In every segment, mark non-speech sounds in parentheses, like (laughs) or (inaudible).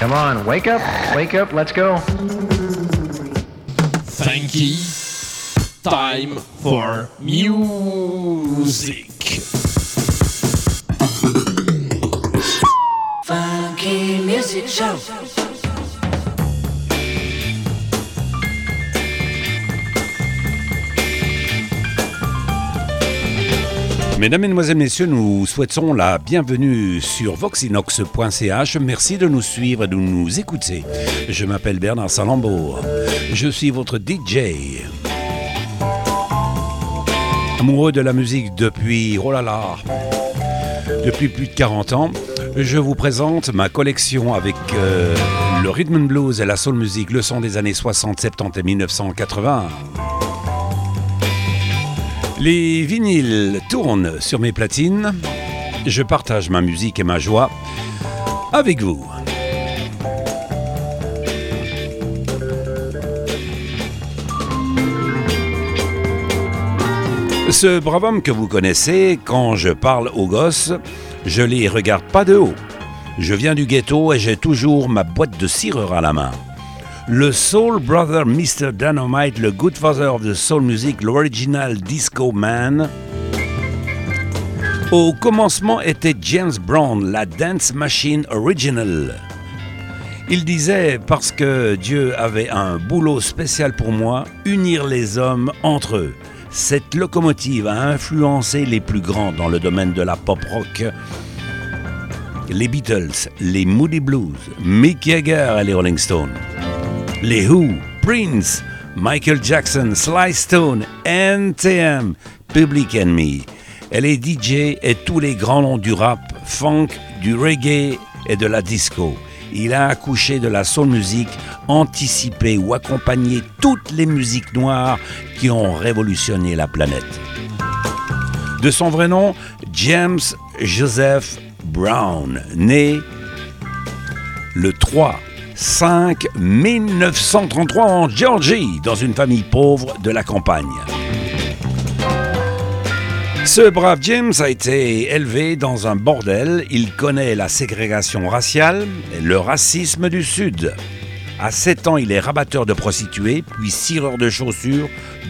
Come on, wake up, wake up, let's go. Funky time for music. Funky Music Show. Mesdames, Mesdemoiselles, Messieurs, nous souhaitons la bienvenue sur voxinox.ch. Merci de nous suivre et de nous écouter. Je m'appelle Bernard Salambour. Je suis votre DJ. Amoureux de la musique depuis, oh là là, depuis plus de 40 ans, je vous présente ma collection avec euh, le rhythm and blues et la soul music, le son des années 60, 70 et 1980. Les vinyles tournent sur mes platines. Je partage ma musique et ma joie avec vous. Ce brave homme que vous connaissez, quand je parle aux gosses, je les regarde pas de haut. Je viens du ghetto et j'ai toujours ma boîte de cireur à la main. Le Soul Brother Mr. Dynamite, le Good Father of the Soul Music, l'original Disco Man. Au commencement était James Brown, la Dance Machine Original. Il disait, parce que Dieu avait un boulot spécial pour moi, unir les hommes entre eux. Cette locomotive a influencé les plus grands dans le domaine de la pop rock. Les Beatles, les Moody Blues, Mick Jagger et les Rolling Stones les Who, Prince, Michael Jackson, Sly Stone, NTM, Public Enemy. Elle est DJ et tous les grands noms du rap, funk, du reggae et de la disco. Il a accouché de la soul music, anticipé ou accompagné toutes les musiques noires qui ont révolutionné la planète. De son vrai nom, James Joseph Brown, né le 3 5 1933 en Géorgie, dans une famille pauvre de la campagne. Ce brave James a été élevé dans un bordel. Il connaît la ségrégation raciale et le racisme du Sud. À 7 ans, il est rabatteur de prostituées, puis cireur de chaussures,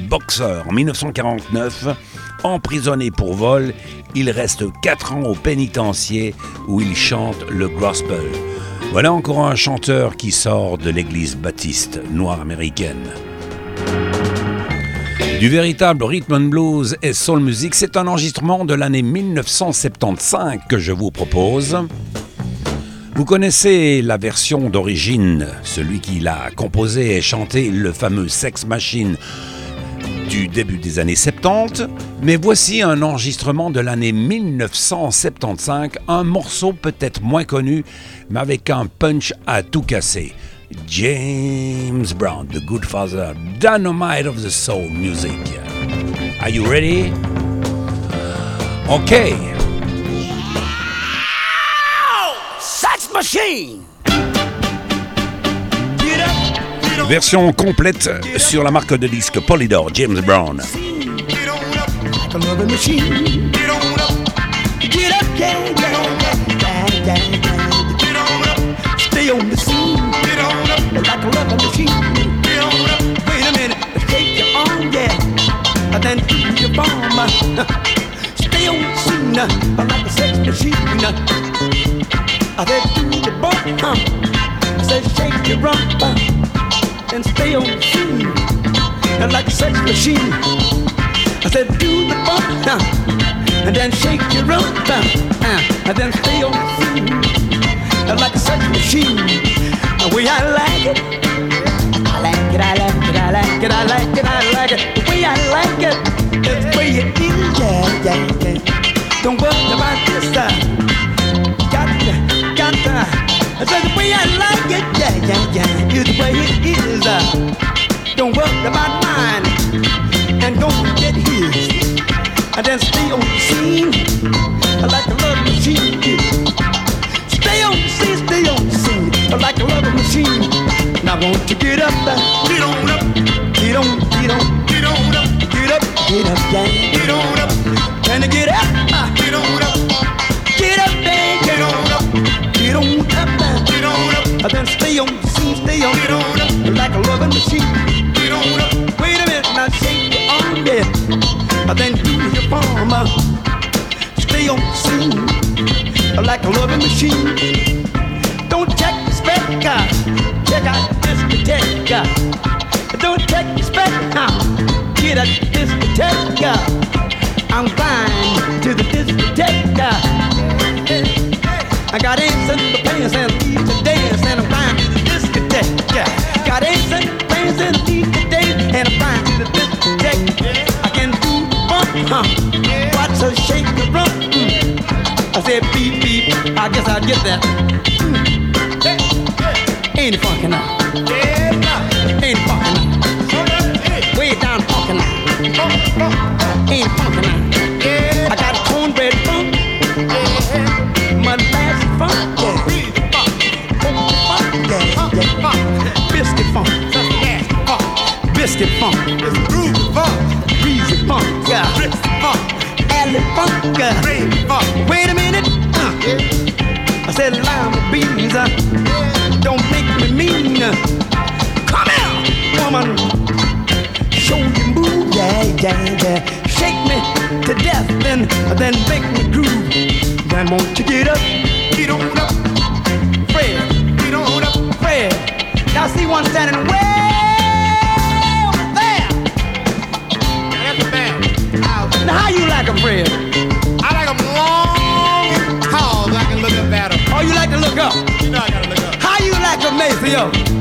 boxeur. En 1949, emprisonné pour vol, il reste 4 ans au pénitencier où il chante le gospel. Voilà encore un chanteur qui sort de l'église baptiste noire américaine. Du véritable rhythm and blues et soul music, c'est un enregistrement de l'année 1975 que je vous propose. Vous connaissez la version d'origine, celui qui l'a composé et chanté, le fameux Sex Machine du début des années 70, mais voici un enregistrement de l'année 1975, un morceau peut-être moins connu, mais avec un punch à tout casser. James Brown, The Good Father, Dynamite of the Soul Music. Are you ready? Okay. Sex Machine! Version complète sur la marque de disque Polydor, James Brown. Stay on the scene. Scene like a sex machine. I said do the bomb. I said shake your rump and stay on the scene like a sex machine. I said do the bump and then shake your rump and then stay on the scene like a sex machine. The way I like it, I like it, I like it, I like it, I like it, I like it. The way I like it, it's the way it is, yeah, yeah, yeah. Don't worry about this time. Got to, got to. I said the way I like get that. Mm. Ain't it funky now? Ain't it funky now? Way down funky now. Ain't it funky now? I got a cornbread funk. Molasses funk. Yeah. Funk. Biscuit funk. Biscuit funk. Breezy funk. Yeah. Alley funk. Yeah, yeah. Shake me to death, then, then make me groove. Then won't you get up, get on up, Fred, get on up, Fred. Now see one standing way over there. That's a man. Now how you like 'em, Fred? I like them long and tall so I can look up at them. Oh, you like to look up? You know I gotta look up. How you like 'em, Maceo?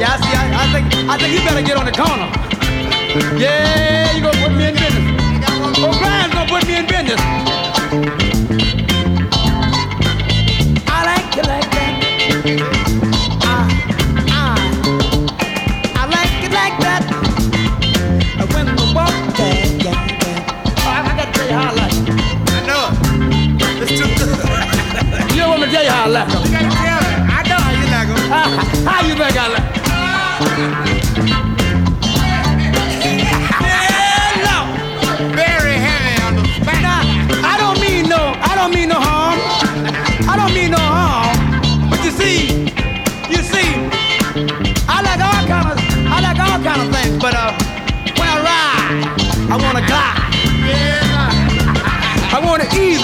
Yeah, I see. I, I think I think you better get on the corner. Yeah, you gonna put me in business. O'Brien's gonna put me in business. I like you like that. I, I, I like it like that. When the walk, yeah, yeah, yeah. Oh, I, I gotta tell you how I like it. I know it. It's too good. You don't want me to tell you how I like it. You gotta tell me. I know how you like them. (laughs) How you think I like?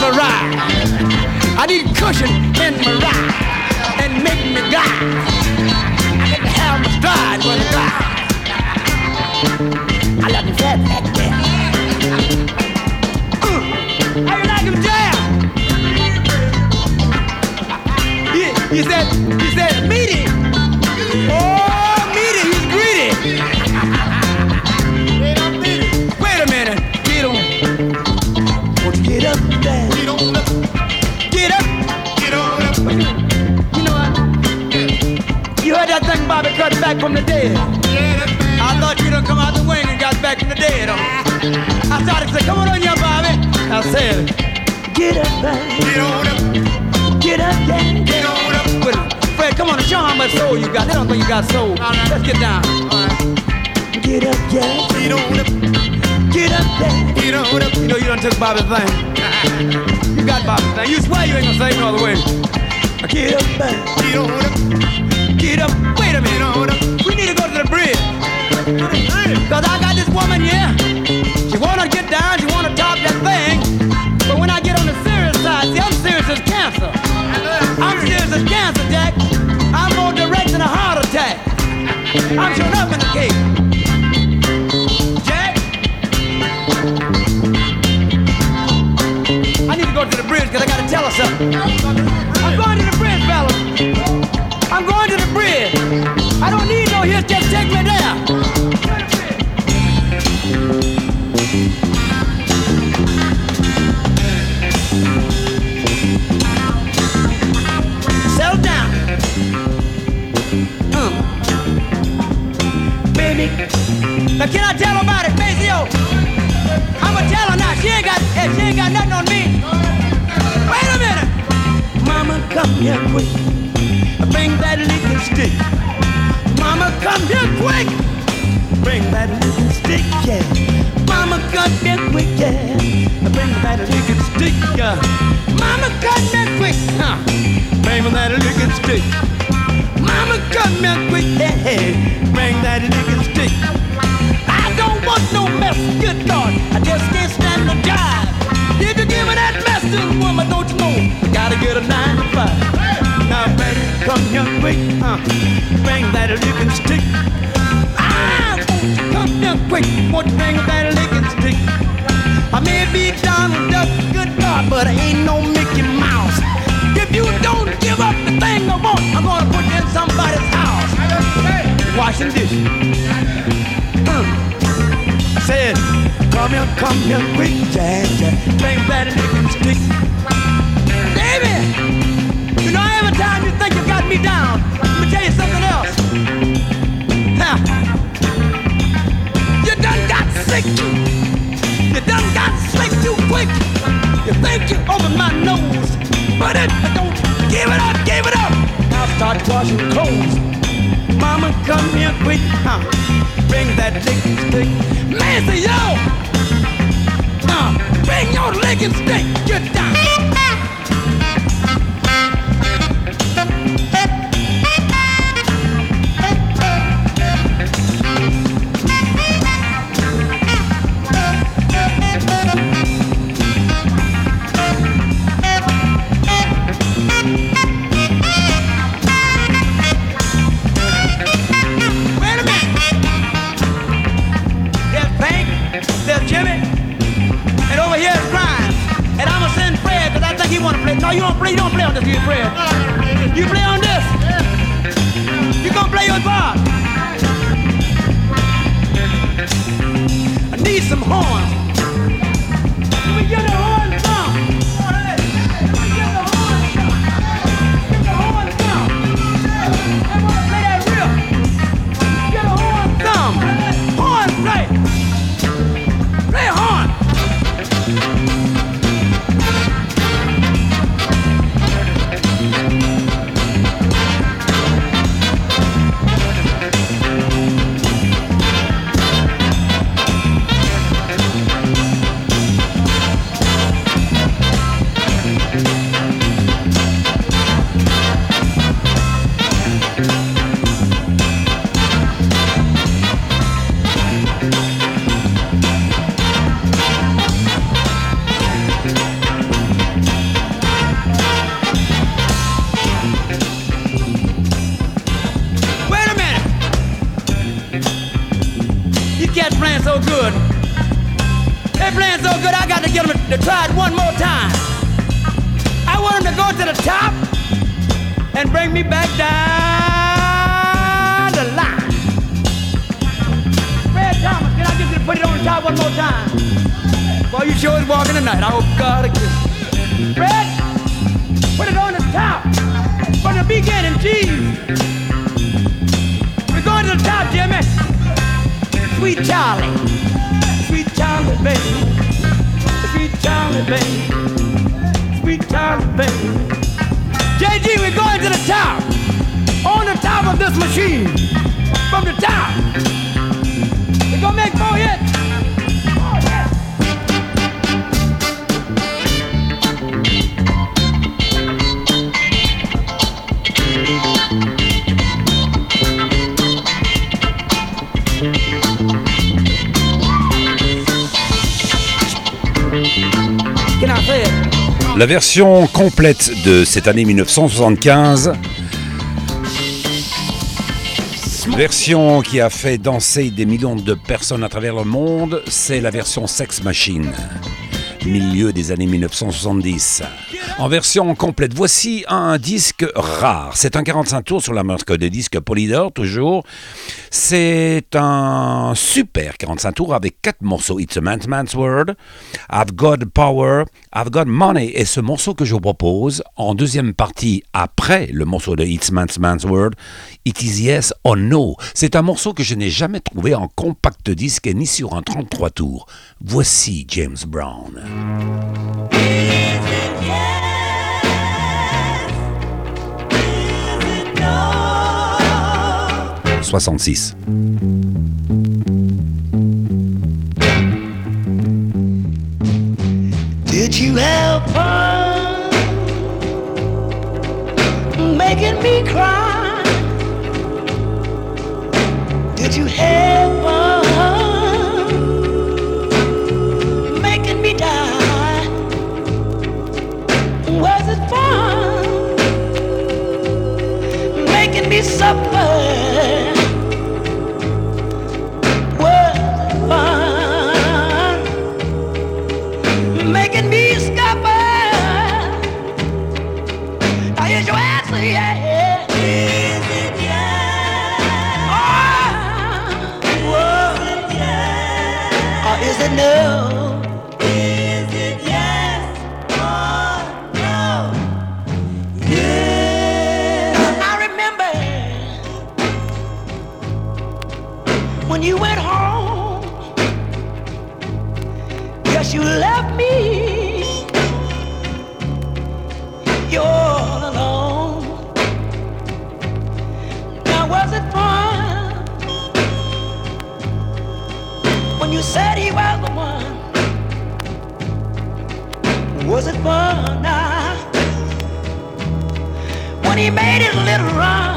The ride. I need cushion in my ride and make me glide. I got to have my stride when I glide. I like the fat back there. You like him jam? He, he said, he said, meaty. Oh, cut back from the dead. Yeah. I thought you done come out the wing and got back from the dead. I started to say, come on on here, Bobby. I said, get up, man. Get on up. Get up, yeah. Get on up. But Fred, come on, show how much soul you got. They don't think you got soul. right. Let's get down. Get up, yeah. Get on up. Get up, yeah. Get on up. You know you done took Bobby's thing. You got Bobby's thing. You swear you ain't gonna say no other way. Get up, man. Get on up. Get up, wait a minute, hold up. We need to go to the bridge. Cause I got this woman here. She wanna get down, she wanna talk that thing. But when I get on the serious side, see, I'm serious as cancer. I'm serious as cancer, Jack. I'm more direct than a heart attack. I'm showing up in the cake. I need to go to the bridge because I got to tell her something. I'm going to the bridge. I don't need no hitch, just take me there. Settle down. Uh. Baby. Now can I tell about it, Maceo? I'ma tell her now. She ain't got she ain't got nothing on me. Wait a minute. Mama, come here quick. Bring that licking stick. Mama, come here quick. Bring that licking stick, yeah. Mama, come here quick, yeah. Bring that licking stick, yeah. Mama, come here quick, huh? Bring that licking stick. Mama, come here quick, yeah. Bring that licking stick. I don't want no mess, good Lord. I just can't stand the jive. If you give me that mess, woman, don't you know? I gotta get a nine Bring that licking stick. I want you come here quick, won't you bring that licking stick? I may be Donald Duck, good God, but I ain't no Mickey Mouse. If you don't give up the thing I want, I'm gonna put you in somebody's house. Washing dishes. Uh. I said, come here, come here, quick, Jack, Jack. Bring that licking stick. Baby, time you think you got me down, let me tell you something else. Huh. You done got sick. You done got sick too quick. You think you over my nose, but it don't. Give it up, give it up. Now start washing clothes. Mama, come here quick, huh? Bring that licking stick. Macy, yo! Uh, bring your licking stick. Get down. To try it one more time. I want them to go to the top and bring me back down the line. Fred Thomas, can I get you to put it on the top one more time? Boy, you sure is walking tonight. I hope God kiss. Fred, put it on the top. From the beginning, Jesus. We're going to the top, Jimmy. Sweet Charlie. Sweet Charlie, baby. Charlie, baby. Sweet Charlie, baby. JG, we're going to the top. On the top of this machine. From the top. We're going to make four hits. La version complète de cette année 1975, version qui a fait danser des millions de personnes à travers le monde, c'est la version Sex Machine, milieu des années 1970. En version complète. Voici un disque rare. C'est un 45 tours sur la marque de disques Polydor, toujours. C'est un super 45 tours avec quatre morceaux. It's a man's man's word, I've got power, I've got money. Et ce morceau que je vous propose, en deuxième partie, après le morceau de It's man's man's word, It is yes or no. C'est un morceau que je n'ai jamais trouvé en compact disque ni sur un 33 tours. Voici James Brown. 66. Yes, you left me. You're all alone. Now was it fun when you said he was the one? Was it fun now when he made his little run?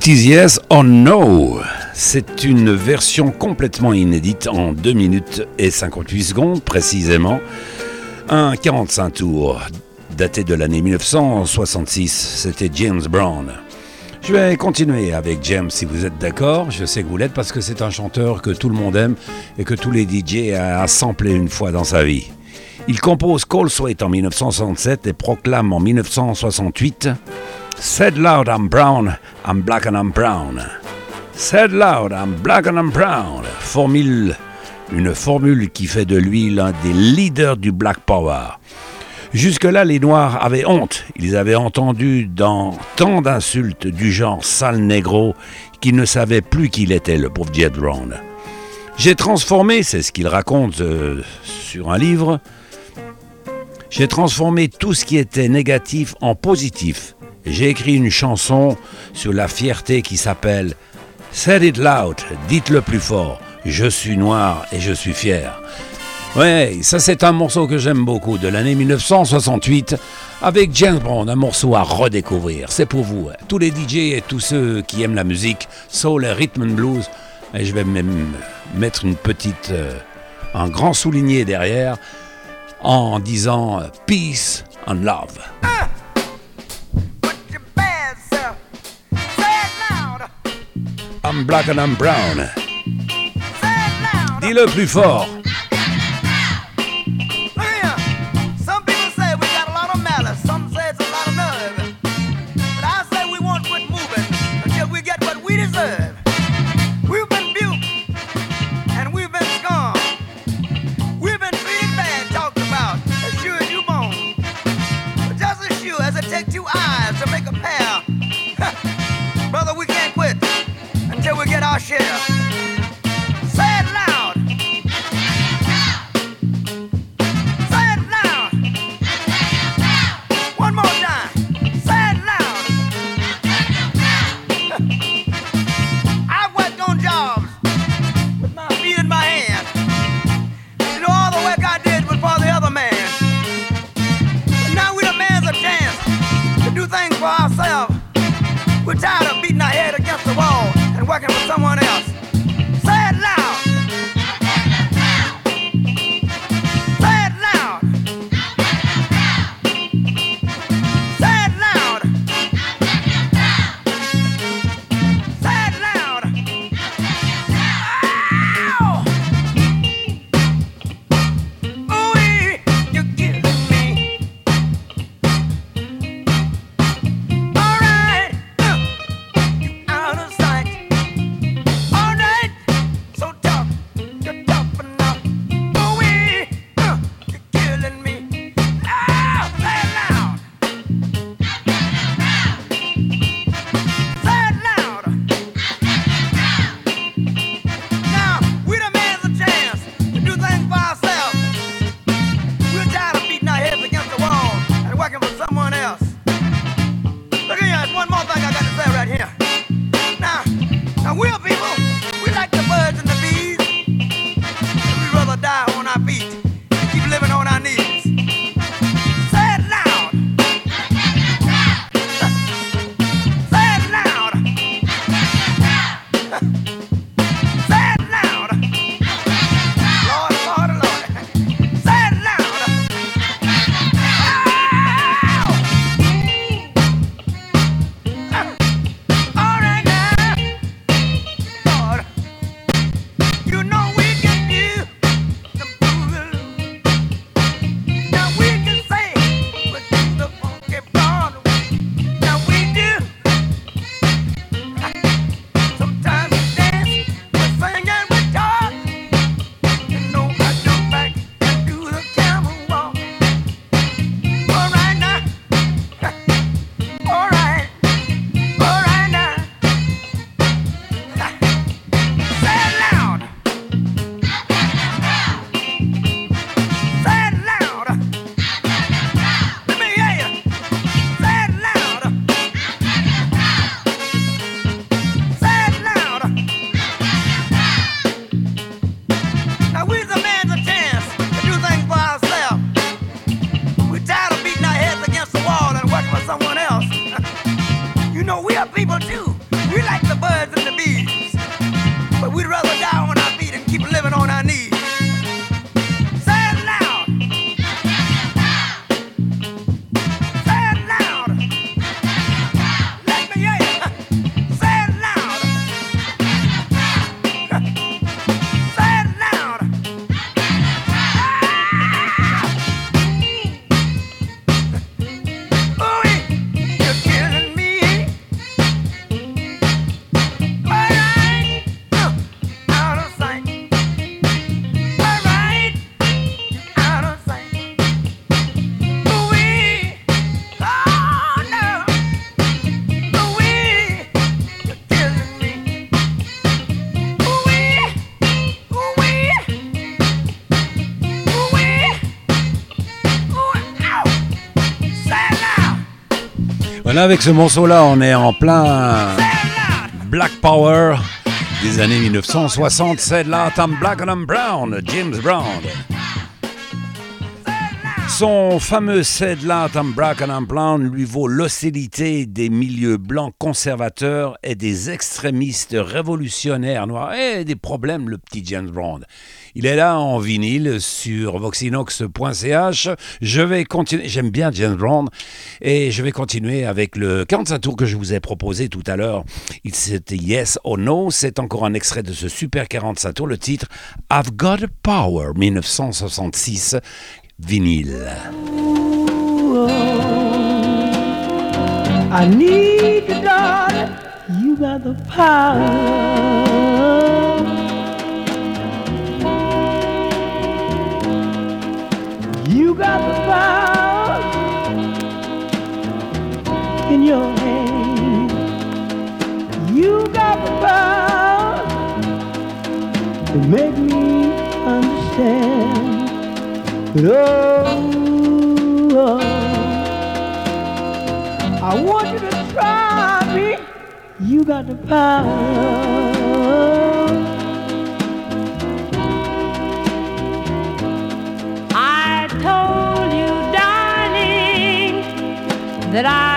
It is yes or no? C'est une version complètement inédite en 2 minutes et 58 secondes précisément. Un 45 tours daté de l'année 1966. C'était James Brown. Je vais continuer avec James si vous êtes d'accord. Je sais que vous l'êtes parce que c'est un chanteur que tout le monde aime et que tous les DJ a samplé une fois dans sa vie. Il compose Cold Sweat en 1967 et proclame en 1968 Said loud I'm brown, I'm black and I'm brown. Said loud I'm black and I'm brown. Formule, une formule qui fait de lui l'un des leaders du Black Power. Jusque-là, les Noirs avaient honte. Ils avaient entendu dans tant d'insultes du genre sale négro qu'ils ne savaient plus qui il était, le pauvre Jet Brown. J'ai transformé, c'est ce qu'il raconte euh, sur un livre, j'ai transformé tout ce qui était négatif en positif. J'ai écrit une chanson sur la fierté qui s'appelle Say it loud, dites-le plus fort. Je suis noir et je suis fier. Ouais, ça c'est un morceau que j'aime beaucoup de l'année 1968 avec James Brown, un morceau à redécouvrir. C'est pour vous, hein. tous les DJ et tous ceux qui aiment la musique, soul et rhythm and blues. Et je vais même mettre une petite, euh, un grand souligné derrière en disant euh, peace and love. Black and I'm brown. Dis-le plus fort. keep living on our knees. avec ce morceau-là, on est en plein Black Power des années 1960. C'est là Tom Black and I'm Brown, James Brown. Son fameux Said Lot and lui vaut l'hostilité des milieux blancs conservateurs et des extrémistes révolutionnaires noirs et des problèmes, le petit James Brown. Il est là en vinyle sur voxinox.ch. Je vais continuer, j'aime bien James Brown et je vais continuer avec le 45 tours que je vous ai proposé tout à l'heure. C'était Yes or No, c'est encore un extrait de ce super 45 tours, le titre I've Got Power 1966 vinyle. Oh, I need you, darling. You got the power. You got the power in your hand. You got the power to make me. Oh, I want you to try me. You got the power. I told you, darling, that I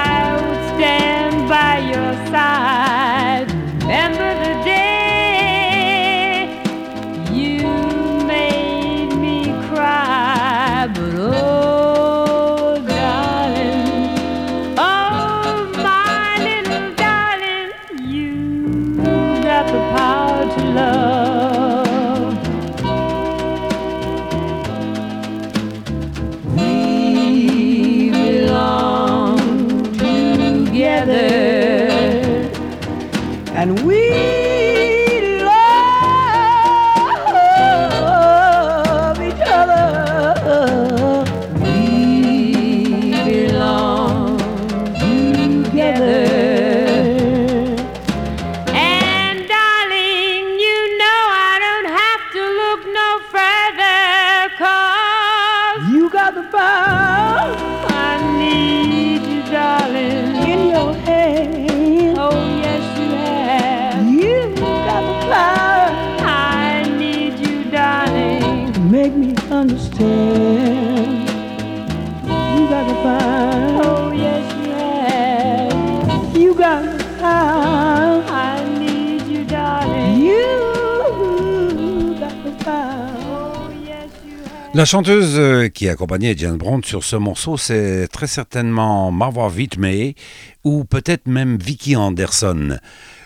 La chanteuse euh, qui accompagnait James Brown sur ce morceau, c'est très certainement Marva Whitmay ou peut-être même Vicky Anderson.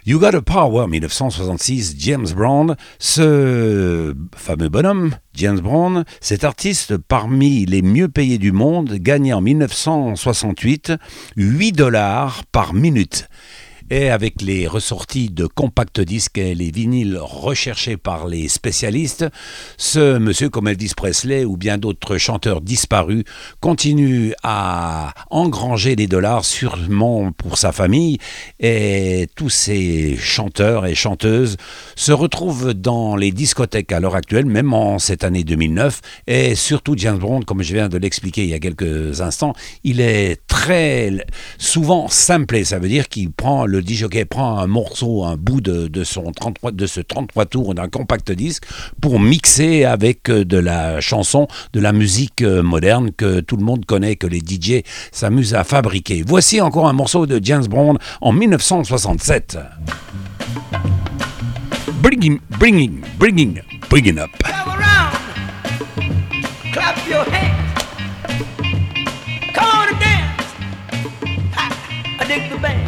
You Got a Power 1966, James Brown, ce fameux bonhomme, James Brown, cet artiste parmi les mieux payés du monde, gagnait en 1968 8 dollars par minute. Et avec les ressorties de compact disques et les vinyles recherchés par les spécialistes, ce monsieur comme Elvis Presley ou bien d'autres chanteurs disparus continue à engranger des dollars sûrement pour sa famille. Et tous ces chanteurs et chanteuses se retrouvent dans les discothèques à l'heure actuelle, même en cette année 2009 et surtout James Brown, comme je viens de l'expliquer il y a quelques instants, il est très souvent simplé, ça veut dire qu'il prend le disjockey prend un morceau, un bout de, de son 33, de ce 33 tours d'un compact disque pour mixer avec euh, de la chanson, de la musique euh, moderne que tout le monde connaît, que les DJ s'amusent à fabriquer. Voici encore un morceau de James Brown en 1967. Bringing, bringing, bringing, bringing up. Clap your. Come on and dance. I dig.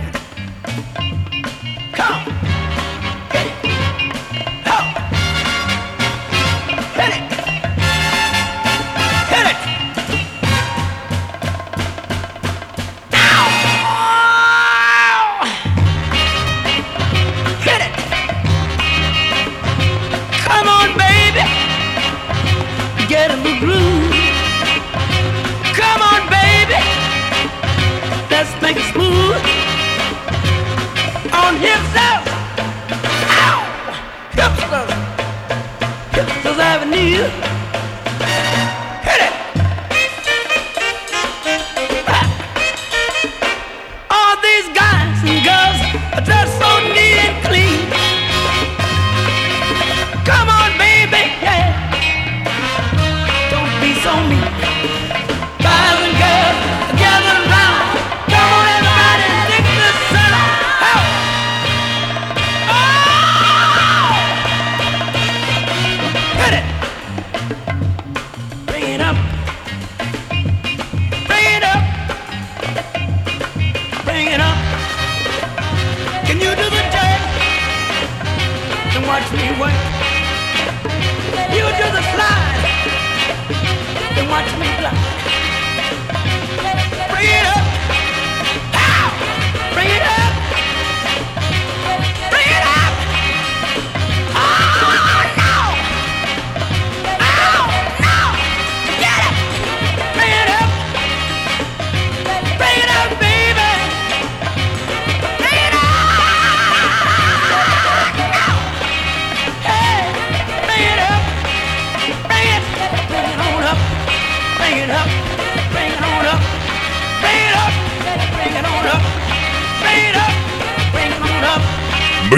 On up. Ow. Hipsters. Hipsters Avenue.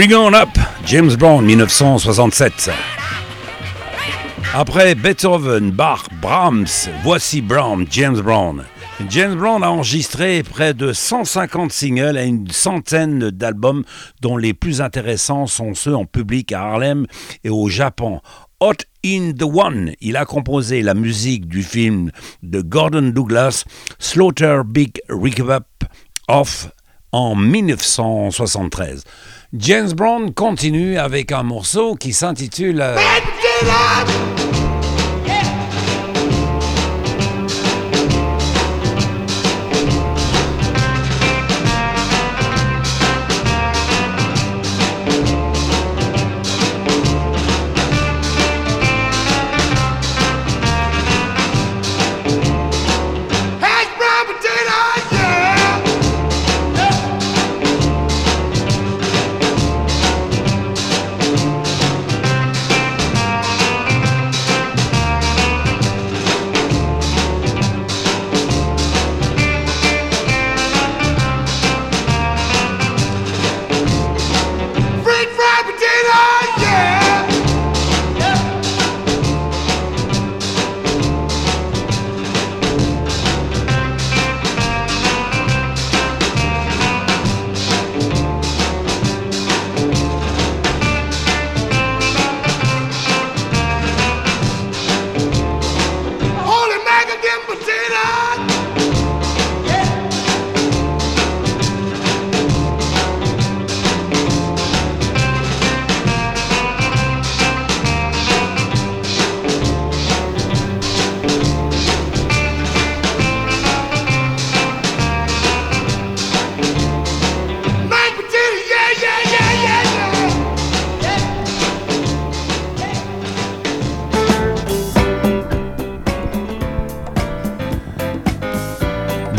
Bring up, James Brown, 1967. Après Beethoven, Bach, Brahms, voici Brown, James Brown. James Brown a enregistré près de 150 singles et une centaine d'albums dont les plus intéressants sont ceux en public à Harlem et au Japon. Hot in the One, il a composé la musique du film de Gordon Douglas, Slaughter Big Recap Off en 1973. James Brown continue avec un morceau qui s'intitule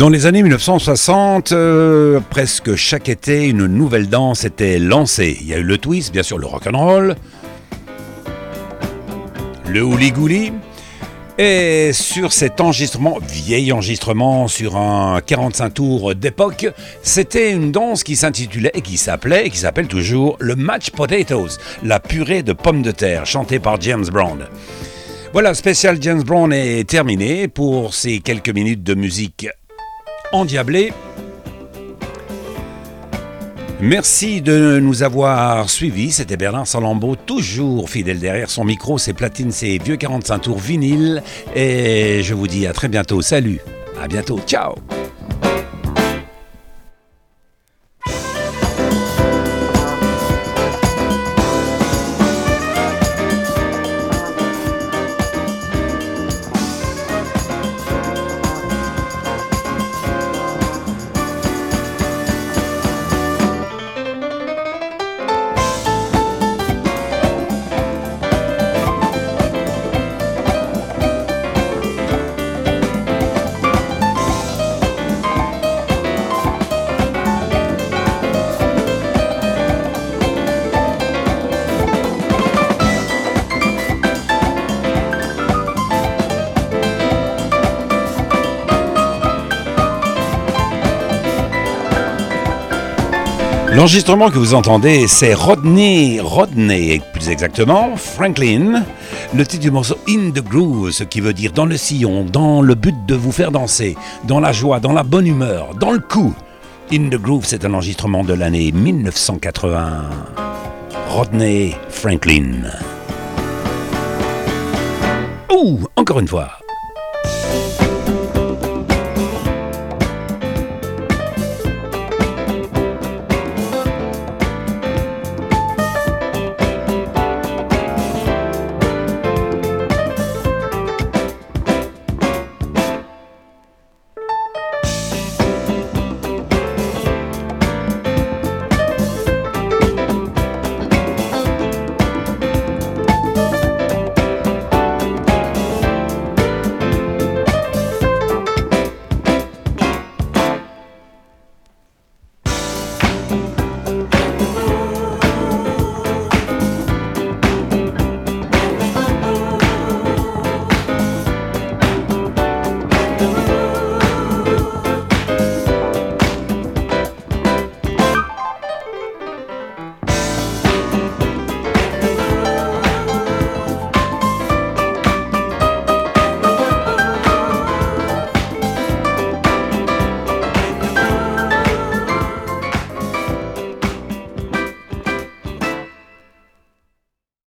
Dans les années 1960, euh, presque chaque été, une nouvelle danse était lancée. Il y a eu le twist, bien sûr le rock'n'roll, le houli-gouli. Et sur cet enregistrement, vieil enregistrement sur un 45 tours d'époque, c'était une danse qui s'intitulait et qui s'appelait et qui s'appelle toujours le Match Potatoes, la purée de pommes de terre, chantée par James Brown. Voilà, spécial James Brown est terminé pour ces quelques minutes de musique endiablée. Merci de nous avoir suivis. C'était Bernard Salambeau, toujours fidèle derrière son micro, ses platines, ses vieux 45 tours vinyle. Et je vous dis à très bientôt. Salut, à bientôt, ciao. L'enregistrement que vous entendez, c'est Rodney, Rodney plus exactement, Franklin. Le titre du morceau In the Groove, ce qui veut dire dans le sillon, dans le but de vous faire danser, dans la joie, dans la bonne humeur, dans le coup. In the Groove, c'est un enregistrement de l'année 1980. Rodney Franklin. Ouh, encore une fois.